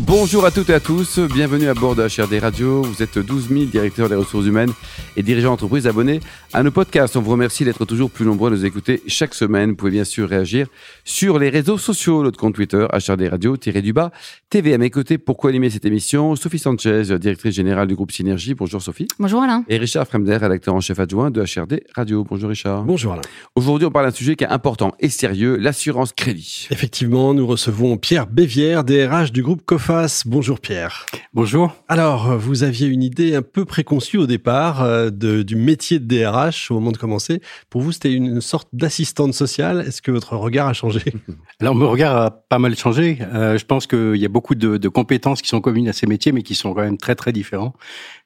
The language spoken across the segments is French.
Bonjour à toutes et à tous, bienvenue à bord de HRD Radio. Vous êtes 12 000 directeurs des ressources humaines et dirigeants d'entreprise abonnés à nos podcasts. On vous remercie d'être toujours plus nombreux à nous écouter chaque semaine. Vous pouvez bien sûr réagir sur les réseaux sociaux, notre compte Twitter, HRD Radio, tiré du bas, TV à mes côtés. Pourquoi animer cette émission? Sophie Sanchez, directrice générale du groupe Synergie. Bonjour Sophie. Bonjour Alain. Et Richard Fremder, rédacteur en chef adjoint de HRD Radio. Bonjour Richard. Bonjour Alain. Aujourd'hui, on parle d'un sujet qui est important et sérieux, l'assurance crédit. Effectivement, nous recevons Pierre Bévière, DRH du groupe COFAS. Bonjour Pierre. Bonjour. Alors, vous aviez une idée un peu préconçue au départ euh, de, du métier de DRH au moment de commencer. Pour vous, c'était une sorte d'assistante sociale. Est-ce que votre regard a changé? Alors, mon regard a pas mal changé. Euh, je pense qu'il y a beaucoup de, de, compétences qui sont communes à ces métiers, mais qui sont quand même très, très différents.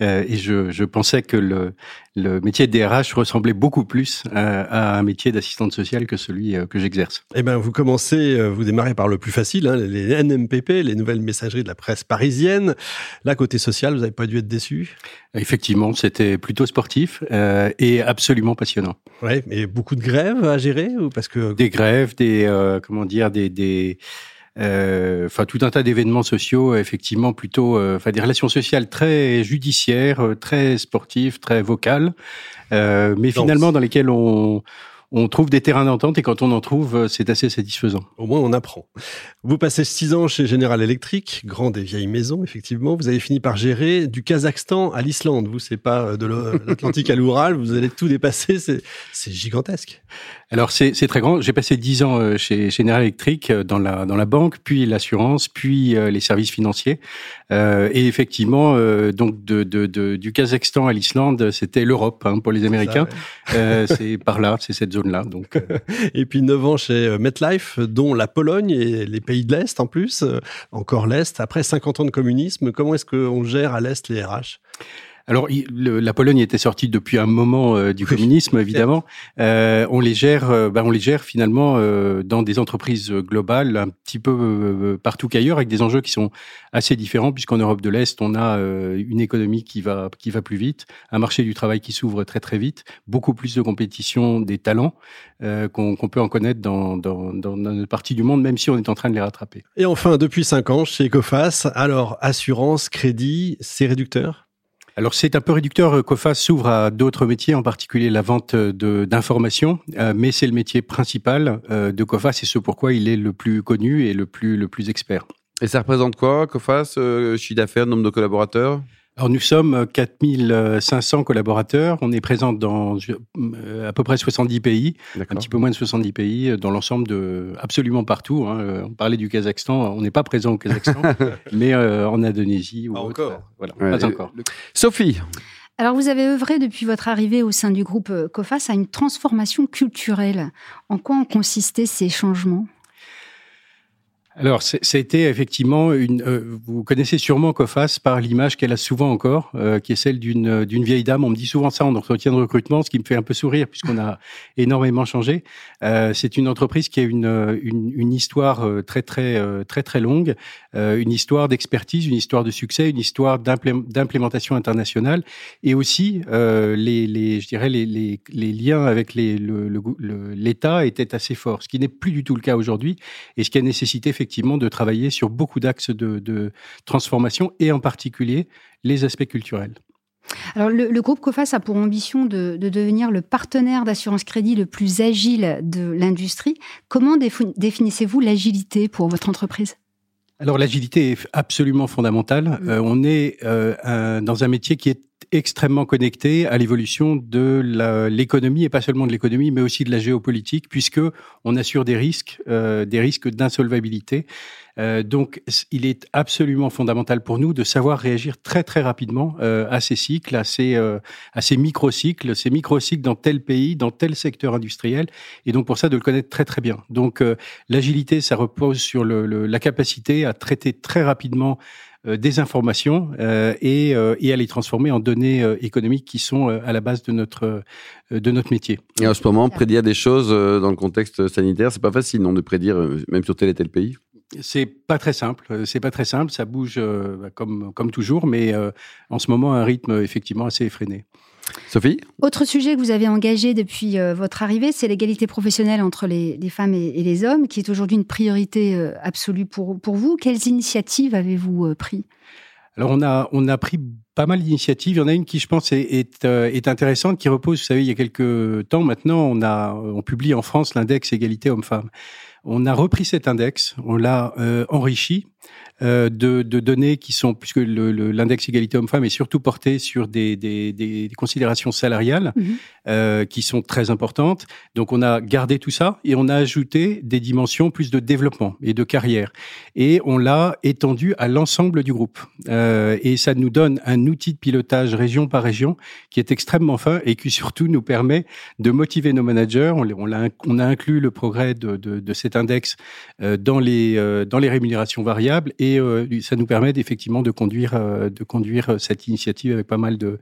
Euh, et je, je, pensais que le, le métier de DRH ressemblait beaucoup plus à, à un métier d'assistante sociale que celui euh, que j'exerce. Eh bien, vous commencez, vous démarrez par le plus facile, hein, les NMPP, les nouvelles messageries de la presse parisienne. Là, côté social, vous n'avez pas dû être déçu? Effectivement, c'était plutôt sportif euh, et absolument passionnant. Ouais, mais beaucoup de grèves à gérer ou parce que des grèves, des euh, comment dire, des, des euh, enfin tout un tas d'événements sociaux, effectivement plutôt, euh, enfin des relations sociales très judiciaires, euh, très sportives, très vocales, mais finalement dans lesquelles on on trouve des terrains d'entente et quand on en trouve, euh, c'est assez satisfaisant. Au moins, on apprend. Vous passez six ans chez General Electric, grande et vieille maison, effectivement. Vous avez fini par gérer du Kazakhstan à l'Islande. Vous, c'est pas euh, de l'Atlantique à l'Oural. Vous allez tout dépasser. C'est gigantesque. Alors, c'est très grand. J'ai passé dix ans euh, chez General Electric dans la, dans la banque, puis l'assurance, puis les services financiers. Euh, et effectivement, euh, donc de, de, de, du Kazakhstan à l'Islande, c'était l'Europe hein, pour les Américains. Euh, c'est par là, c'est cette Donc. et puis 9 ans chez MetLife, dont la Pologne et les pays de l'Est en plus, encore l'Est. Après 50 ans de communisme, comment est-ce qu'on gère à l'Est les RH alors, la Pologne était sortie depuis un moment euh, du communisme, évidemment. Euh, on les gère, euh, bah, on les gère finalement euh, dans des entreprises globales, un petit peu partout qu'ailleurs, avec des enjeux qui sont assez différents, puisqu'en Europe de l'Est, on a une économie qui va qui va plus vite, un marché du travail qui s'ouvre très très vite, beaucoup plus de compétition des talents qu'on peut en connaître dans, dans, dans notre partie du monde, même si on est en train de les rattraper. Et enfin, depuis cinq ans chez Ecofas, alors assurance, crédit, c'est réducteur? Alors c'est un peu réducteur. COFAS s'ouvre à d'autres métiers, en particulier la vente d'informations, euh, mais c'est le métier principal euh, de COFAS et ce pourquoi il est le plus connu et le plus le plus expert. Et ça représente quoi, COFAS euh, Chiffre d'affaires, nombre de collaborateurs? Alors nous sommes 4500 collaborateurs, on est présent dans à peu près 70 pays, un petit peu moins de 70 pays dans l'ensemble de absolument partout. Hein. On parlait du Kazakhstan, on n'est pas présent au Kazakhstan, mais en Indonésie ou pas encore. Voilà, pas encore. Sophie. Alors, vous avez œuvré depuis votre arrivée au sein du groupe COFAS à une transformation culturelle. En quoi ont consisté ces changements? Alors, été effectivement une. Euh, vous connaissez sûrement Cofas par l'image qu'elle a souvent encore, euh, qui est celle d'une euh, d'une vieille dame. On me dit souvent ça en entretien de recrutement, ce qui me fait un peu sourire puisqu'on a énormément changé. c'est une entreprise qui a une une, une histoire très très très très longue, une histoire d'expertise, une histoire de succès, une histoire d'implémentation internationale, et aussi les, les je dirais les, les, les liens avec les l'État le, étaient assez forts, ce qui n'est plus du tout le cas aujourd'hui, et ce qui a nécessité effectivement effectivement de travailler sur beaucoup d'axes de, transformation et en particulier les aspects culturels. Alors, le, groupe COFAS a pour ambition de, devenir le partenaire d'assurance crédit le plus agile de l'industrie. Comment définissez-vous l'agilité pour votre entreprise? Alors l'agilité est absolument fondamentale. Euh, on est euh, dans un métier qui est extrêmement connecté à l'évolution de l'économie et pas seulement de l'économie, mais aussi de la géopolitique, puisque on assure des risques, euh, des risques d'insolvabilité. Euh, donc, il est absolument fondamental pour nous de savoir réagir très très rapidement euh, à ces cycles, à ces, euh, à ces micro-cycles, ces micro-cycles dans tel pays, dans tel secteur industriel, et donc pour ça de le connaître très très bien. Donc, euh, l'agilité, ça repose sur le, le, la capacité à traiter très rapidement des informations euh, et, euh, et, à les transformer en données économiques qui sont à la base de notre de notre métier. Et en ce moment, prédire des choses dans le contexte sanitaire, c'est pas facile, non, de prédire même sur tel et tel pays? C'est pas très simple. C'est pas très simple. Ça bouge bah, comme comme toujours, mais en ce moment, un rythme effectivement assez effréné. Sophie Autre sujet que vous avez engagé depuis euh, votre arrivée, c'est l'égalité professionnelle entre les, femmes et, les hommes, qui est aujourd'hui une priorité euh, absolue pour, pour vous. Quelles initiatives avez-vous prises alors on a on a pris pas mal d'initiatives. Il y en a une qui, je pense, est, est, est, intéressante, qui repose, vous savez, il y a quelques temps maintenant, on a on publie en France l'index égalité homme-femme. On a repris cet index, on l'a enrichi euh, de, de, données qui sont, puisque l'index égalité homme-femme est surtout porté sur des, des, des considérations salariales mhm. euh, qui sont très importantes. Donc on a gardé tout ça et on a ajouté des dimensions plus de développement et de carrière. Et on l'a étendu à l'ensemble du groupe. Euh, et ça nous donne un outil de pilotage région par région qui est extrêmement fin et qui surtout nous permet de motiver nos managers. On, on, a, on a inclus le progrès de, de, de cet index euh, dans, les, euh, dans les rémunérations variables et euh, ça nous permet effectivement de conduire, de conduire cette initiative avec pas mal de,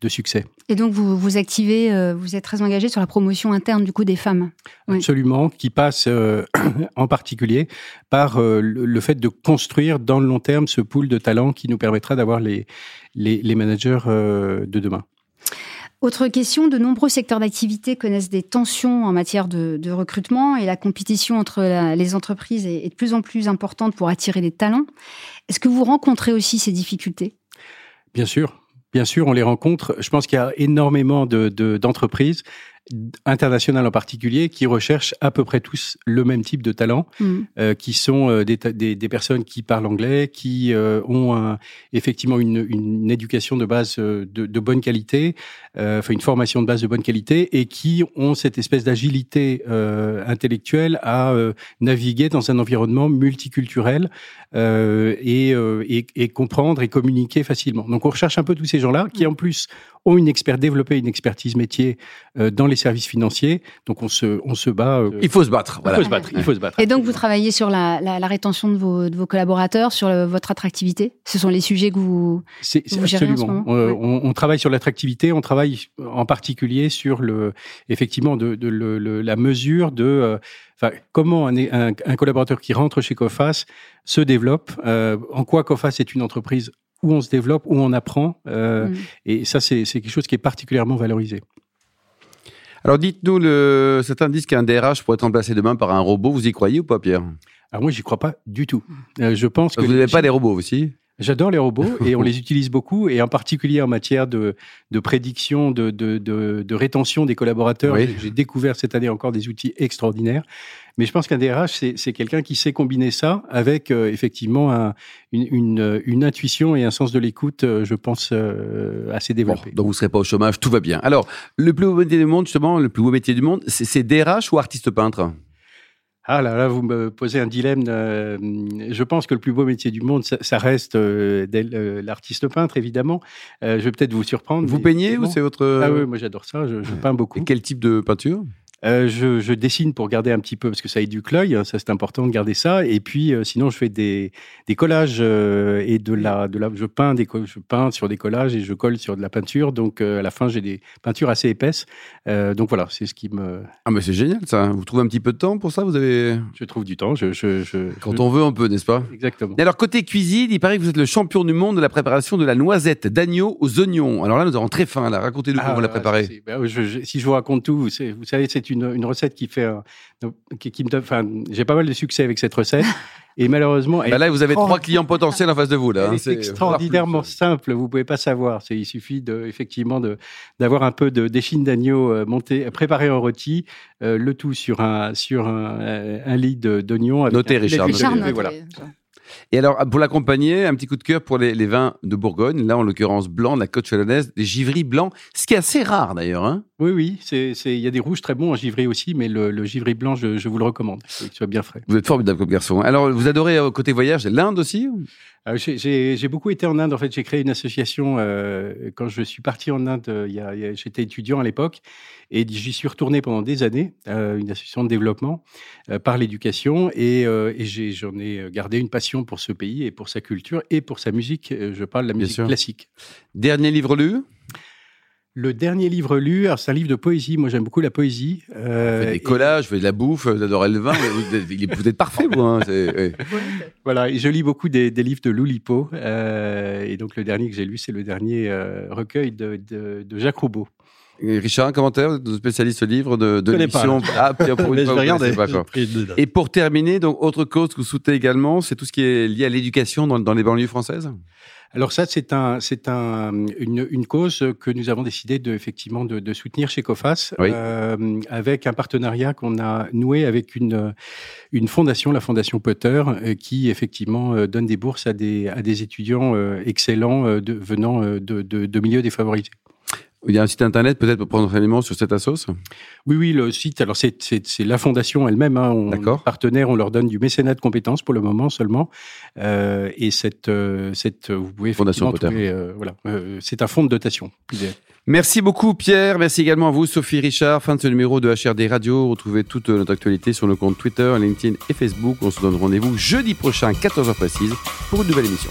de succès. Et donc vous vous activez, vous êtes très engagé sur la promotion interne du coup des femmes. Absolument, qui passe en particulier par le, fait de construire dans le long terme ce pool de talents qui nous permettra d'avoir les, les, les, managers de demain. Autre question, de nombreux secteurs d'activité connaissent des tensions en matière de, recrutement et la compétition entre les entreprises est, de plus en plus importante pour attirer les talents. Est-ce que vous rencontrez aussi ces difficultés? Bien sûr, bien sûr, on les rencontre. Je pense qu'il y a énormément d'entreprises internationales en particulier qui recherchent à peu près tous le même type de talent, mm. euh, qui sont euh, des, des, des, personnes qui parlent anglais, qui euh, ont un, effectivement une, une, éducation de base de, de bonne qualité, enfin une formation de base de bonne qualité, et qui ont cette espèce d'agilité intellectuelle à naviguer dans un environnement multiculturel et, et, et, comprendre et communiquer facilement. Donc on recherche un peu tous ces gens-là qui en plus ont une expert développé une expertise métier dans les services financiers. Donc on se, on se bat. Euh, il faut se battre. Il faut se battre. Il faut se battre. Et donc vous travaillez sur la, la, rétention de vos, de vos collaborateurs, sur votre attractivité? Ce sont les sujets que vous, c'est, absolument. on, on, travaille sur l'attractivité. On travaille en particulier sur le, effectivement, de, de le, la mesure de. Euh, Enfin, comment un, un, un, collaborateur qui rentre chez Cofas se développe, euh, en quoi Cofas est une entreprise où on se développe, où on apprend, euh, mm. et ça c'est quelque chose qui est particulièrement valorisé. Alors dites-nous, le... certains disent qu'un DRH pourrait être remplacé demain par un robot. Vous y croyez ou pas, Pierre? Alors moi, j'y crois pas du tout. Euh, je pense que vous n'avez pas des robots aussi J'adore les robots et on les utilise beaucoup et en particulier en matière de, de prédiction, de, de, de, rétention des collaborateurs. J'ai découvert cette année encore des outils extraordinaires. Mais je pense qu'un DRH, c'est quelqu'un qui sait combiner ça avec euh, effectivement un, une, une, une, intuition et un sens de l'écoute, euh, je pense, euh, assez développé. donc vous ne serez pas au chômage, tout va bien. Alors, le plus beau métier du monde, justement, le plus beau métier du monde, c'est DRH ou artiste peintre? Ah là là, vous me posez un dilemme. Euh, je pense que le plus beau métier du monde, ça, reste euh, euh, l'artiste peintre, évidemment. je vais peut-être vous surprendre. Vous peignez ou c'est votre... Ah oui, moi j'adore ça, je, je, peins beaucoup. Et quel type de peinture? Euh, je, je, dessine pour garder un petit peu, parce que ça éduque l'œil, hein, ça c'est important de garder ça. Et puis euh, sinon, je fais des, des collages euh, et de la, de la, je peins des, je peins sur des collages et je colle sur de la peinture. Donc à la fin, j'ai des peintures assez épaisses. donc voilà, c'est ce qui me. Ah mais c'est génial ça. Vous trouvez un petit peu de temps pour ça? Vous avez. Je trouve du temps. Je, je, je Quand on veut, on peut, n'est-ce pas? Exactement. Et alors côté cuisine, il paraît que vous êtes le champion du monde de la préparation de la noisette d'agneau aux oignons. Alors là, nous avons très faim. Racontez-nous comment vous la préparez. Ben, si je vous raconte tout, vous savez, c'est une, une recette qui fait, qui, me enfin, j'ai pas mal de succès avec cette recette. Et malheureusement, bah là, vous avez trois clients potentiels en face de vous. Là, hein, c'est extraordinairement simple. Vous pouvez pas savoir. Il suffit de, effectivement de d'avoir un peu de d'échine d'agneau euh, monté, préparé en rôti, euh, le tout sur un sur un, un lit d'oignon. Notez, Richard. Richard voilà. Et alors, pour l'accompagner, un petit coup de cœur pour les, vins de Bourgogne, là en l'occurrence blanc, la côte chalonnaise, des givris blancs, ce qui est assez rare d'ailleurs. Hein oui, oui, il y a des rouges très bons en givry aussi, mais le, le givry blanc, je, je, vous le recommande, qu'il soit bien frais. Vous êtes formidable comme garçon. Alors, vous adorez euh, côté voyage l'Inde aussi euh, J'ai beaucoup été en Inde. En fait, j'ai créé une association euh, quand je suis parti en Inde. Il y a, J'étais étudiant à l'époque et j'y suis retourné pendant des années. Euh, une association de développement par l'éducation et, et j'en ai, gardé une passion pour ce pays et pour sa culture et pour sa musique. Je parle de la musique classique. Dernier livre lu? Le dernier livre lu, c'est un livre de poésie. Moi, j'aime beaucoup la poésie. Euh, vous faites des collages, vous faites de la bouffe, vous adorez le vin. vous, êtes, parfait, vous. Hein, Voilà, et je lis beaucoup des, livres de Loulipo. Euh, et donc, le dernier que j'ai lu, c'est le dernier euh, recueil de, de, Jacques Roubaud. Richard, un commentaire de spécialiste livre de, de l'émission. Ah, pour une fois, pas, Et pour terminer, donc autre cause que vous soutenez également, c'est tout ce qui est lié à l'éducation dans, dans les banlieues françaises? Alors ça, c'est un, c'est un, une, une, cause que nous avons décidé de, effectivement de, de soutenir chez COFAS, euh, avec un partenariat qu'on a noué avec une, une fondation, la Fondation Potter, euh, qui effectivement euh, donne des bourses à des, à des étudiants excellents de, venant de, de, de milieux défavorisés. Il y a un site internet peut-être pour prendre renseignement sur cette assoce? Oui, oui, le site, alors c'est, la fondation elle-même. Hein, on, D'accord. Partenaire, on leur donne du mécénat de compétences pour le moment seulement. Euh, et cette, euh, cette, vous pouvez Fondation trouver, euh, voilà, euh, c'est un fonds de dotation. Merci beaucoup Pierre, merci également à vous Sophie Richard. Fin de ce numéro de HRD Radio. Retrouvez toute notre actualité sur nos comptes Twitter, LinkedIn et Facebook. On se donne rendez-vous jeudi prochain, 14h précise, pour une nouvelle émission